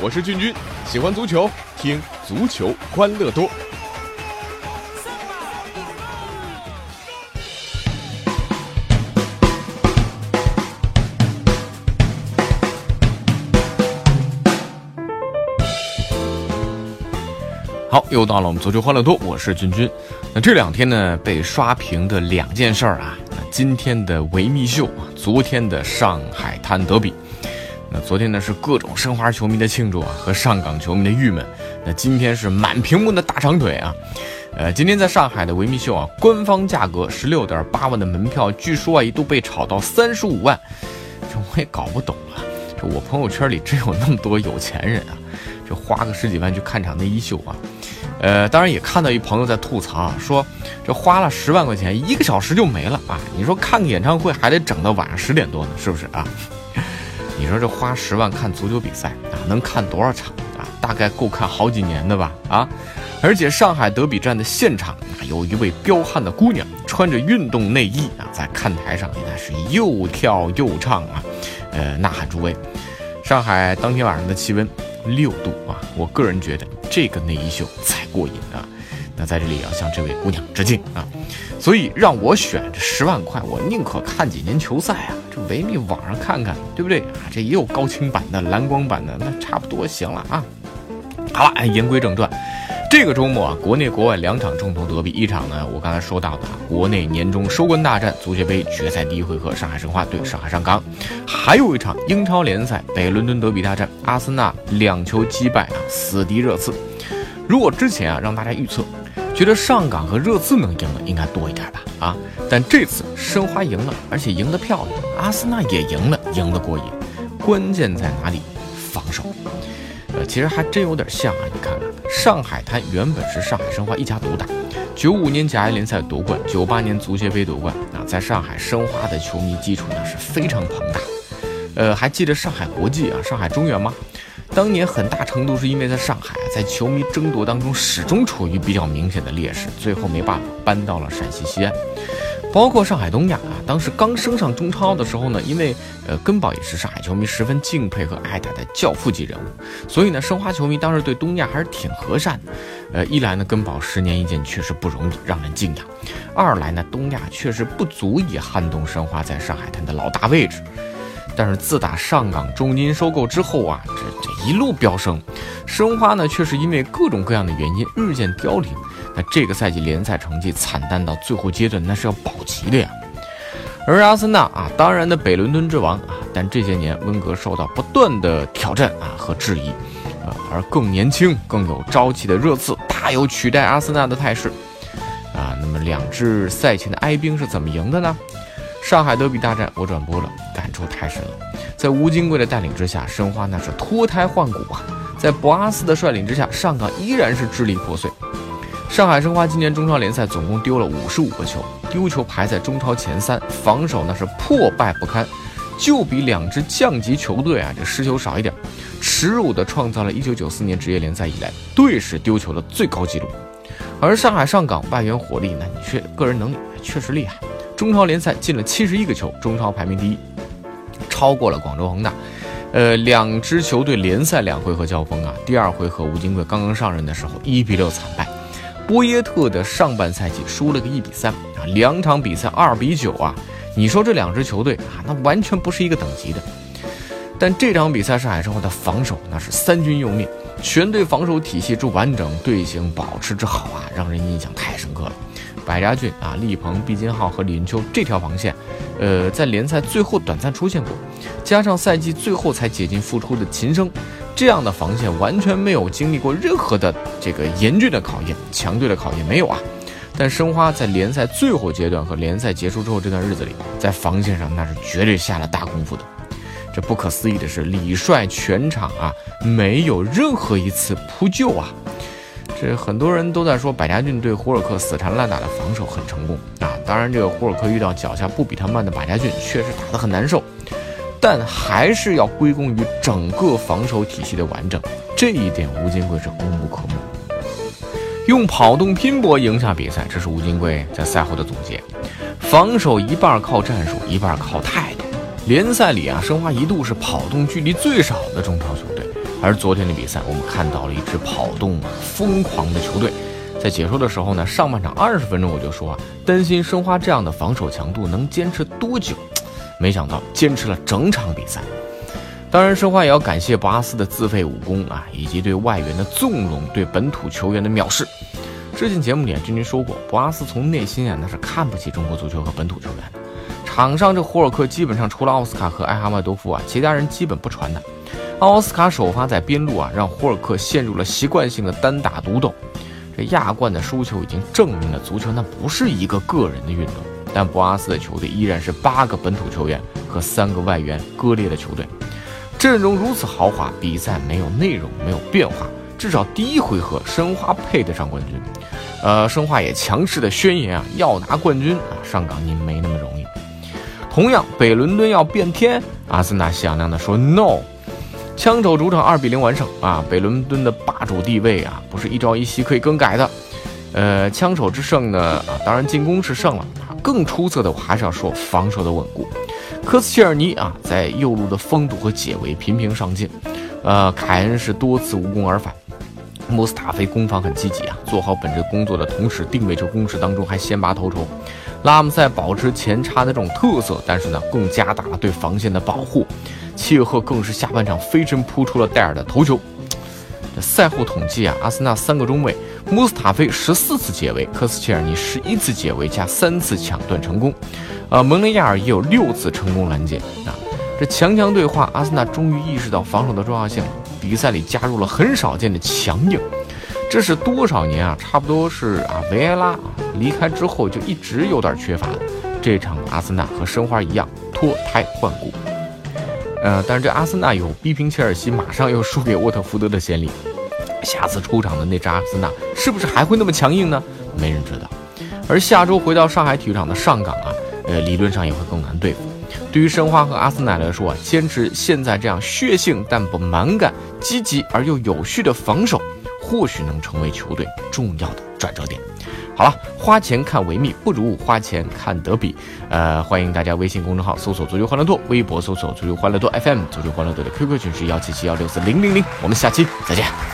我是俊君，喜欢足球，听足球欢乐多。好，又到了我们足球欢乐多，我是君君。那这两天呢，被刷屏的两件事儿啊，今天的维密秀啊，昨天的上海滩德比。那昨天呢是各种申花球迷的庆祝啊，和上港球迷的郁闷。那今天是满屏幕的大长腿啊。呃，今天在上海的维密秀啊，官方价格十六点八万的门票，据说啊一度被炒到三十五万，这我也搞不懂了。这我朋友圈里真有那么多有钱人啊？就花个十几万去看场内衣秀啊，呃，当然也看到一朋友在吐槽啊，说这花了十万块钱，一个小时就没了啊！你说看个演唱会还得整到晚上十点多呢，是不是啊？你说这花十万看足球比赛啊，能看多少场啊？大概够看好几年的吧啊！而且上海德比站的现场啊，有一位彪悍的姑娘穿着运动内衣啊，在看台上那是又跳又唱啊，呃，呐喊助威。上海当天晚上的气温。六度啊！我个人觉得这个内衣秀才过瘾啊！那在这里要向这位姑娘致敬啊！所以让我选这十万块，我宁可看几年球赛啊！这维密网上看看，对不对啊？这也有高清版的、蓝光版的，那差不多行了啊！好了，言归正传。这个周末啊，国内国外两场重头德比，一场呢，我刚才说到的国内年终收官大战——足协杯决赛第一回合，上海申花对上海上港；还有一场英超联赛北伦敦德比大战，阿森纳两球击败啊死敌热刺。如果之前啊让大家预测，觉得上港和热刺能赢的应该多一点吧？啊，但这次申花赢了，而且赢得漂亮，阿森纳也赢了，赢得过瘾。关键在哪里？防守。呃，其实还真有点像啊，你看看。上海滩原本是上海申花一家独大，九五年甲 A 联赛夺冠，九八年足协杯夺冠啊，在上海申花的球迷基础呢是非常庞大。呃，还记得上海国际啊，上海中原吗？当年很大程度是因为在上海，在球迷争夺当中始终处于比较明显的劣势，最后没办法搬到了陕西西安。包括上海东亚啊，当时刚升上中超的时候呢，因为呃根宝也是上海球迷十分敬佩和爱戴的教父级人物，所以呢申花球迷当时对东亚还是挺和善的。呃，一来呢根宝十年一见确实不容易，让人敬仰；二来呢东亚确实不足以撼动申花在上海滩的老大位置。但是自打上港重金收购之后啊，这这一路飙升，申花呢却是因为各种各样的原因日渐凋零。那这个赛季联赛成绩惨淡到最后阶段，那是要保级的呀。而阿森纳啊，当然的北伦敦之王啊，但这些年温格受到不断的挑战啊和质疑，呃，而更年轻、更有朝气的热刺大有取代阿森纳的态势啊。那么两支赛前的哀兵是怎么赢的呢？上海德比大战我转播了，感触太深了。在吴金贵的带领之下，申花那是脱胎换骨啊。在博阿斯的率领之下，上港依然是支离破碎。上海申花今年中超联赛总共丢了五十五个球，丢球排在中超前三，防守那是破败不堪，就比两支降级球队啊这失球少一点，耻辱的创造了一九九四年职业联赛以来队史丢球的最高纪录。而上海上港外援火力，呢你却个人能力确实厉害，中超联赛进了七十一个球，中超排名第一，超过了广州恒大。呃，两支球队联赛两回合交锋啊，第二回合吴金贵刚刚上任的时候一比六惨败。波耶特的上半赛季输了个一比三啊，两场比赛二比九啊，你说这两支球队啊，那完全不是一个等级的。但这场比赛上海申花的防守那是三军用命，全队防守体系之完整，队形保持之好啊，让人印象太深刻了。百家俊啊，利鹏、毕金浩和李云秋这条防线，呃，在联赛最后短暂出现过，加上赛季最后才解禁复出的秦升。这样的防线完全没有经历过任何的这个严峻的考验，强队的考验没有啊。但申花在联赛最后阶段和联赛结束之后这段日子里，在防线上那是绝对下了大功夫的。这不可思议的是，李帅全场啊没有任何一次扑救啊。这很多人都在说百家俊对胡尔克死缠烂打的防守很成功啊。当然，这个胡尔克遇到脚下不比他慢的百家俊，确实打得很难受。但还是要归功于整个防守体系的完整，这一点吴金贵是功不可没。用跑动拼搏赢下比赛，这是吴金贵在赛后的总结。防守一半靠战术，一半靠态度，联赛里啊，申花一度是跑动距离最少的中超球队，而昨天的比赛，我们看到了一支跑动疯狂的球队。在解说的时候呢，上半场二十分钟我就说啊，担心申花这样的防守强度能坚持多久，没想到坚持了整场比赛。当然，申花也要感谢博阿斯的自废武功啊，以及对外援的纵容，对本土球员的藐视。之前节目里啊，君君说过，博阿斯从内心啊那是看不起中国足球和本土球员。场上这胡尔克基本上除了奥斯卡和埃哈迈多夫啊，其他人基本不传的。奥斯卡首发在边路啊，让胡尔克陷入了习惯性的单打独斗。这亚冠的输球已经证明了足球那不是一个个人的运动。但博阿斯的球队依然是八个本土球员和三个外援割裂的球队，阵容如此豪华，比赛没有内容，没有变化。至少第一回合申花配得上冠军。呃，申花也强势的宣言啊，要拿冠军啊，上港您没那么容易。同样，北伦敦要变天，阿森纳响亮的说 “no”。枪手主场二比零完胜啊！北伦敦的霸主地位啊，不是一朝一夕可以更改的。呃，枪手之胜呢啊，当然进攻是胜了，更出色的我还是要说防守的稳固。科斯切尔尼啊，在右路的封堵和解围频频上进，呃，凯恩是多次无功而返。穆斯塔菲攻防很积极啊，做好本职工作的同时，定位球攻势当中还先拔头筹。拉姆塞保持前插的这种特色，但是呢，更加大了对防线的保护。切赫更是下半场飞身扑出了戴尔的头球。赛后统计啊，阿森纳三个中卫，穆斯塔菲十四次解围，科斯切尔尼十一次解围加三次抢断成功，呃，蒙雷亚尔也有六次成功拦截啊。这强强对话，阿森纳终于意识到防守的重要性，比赛里加入了很少见的强硬。这是多少年啊？差不多是啊，维埃拉啊离开之后就一直有点缺乏。这场阿森纳和申花一样脱胎换骨。呃，但是这阿森纳有逼平切尔西，马上又输给沃特福德的先例。下次出场的那支阿森纳是不是还会那么强硬呢？没人知道。而下周回到上海体育场的上港啊，呃，理论上也会更难对付。对于申花和阿森纳来说啊，坚持现在这样血性但不蛮干、积极而又有序的防守。或许能成为球队重要的转折点。好了，花钱看维密不如花钱看德比。呃，欢迎大家微信公众号搜索“足球欢乐多”，微博搜索“足球欢乐多 FM”，足球欢乐多的 QQ 群是幺七七幺六四零零零。我们下期再见。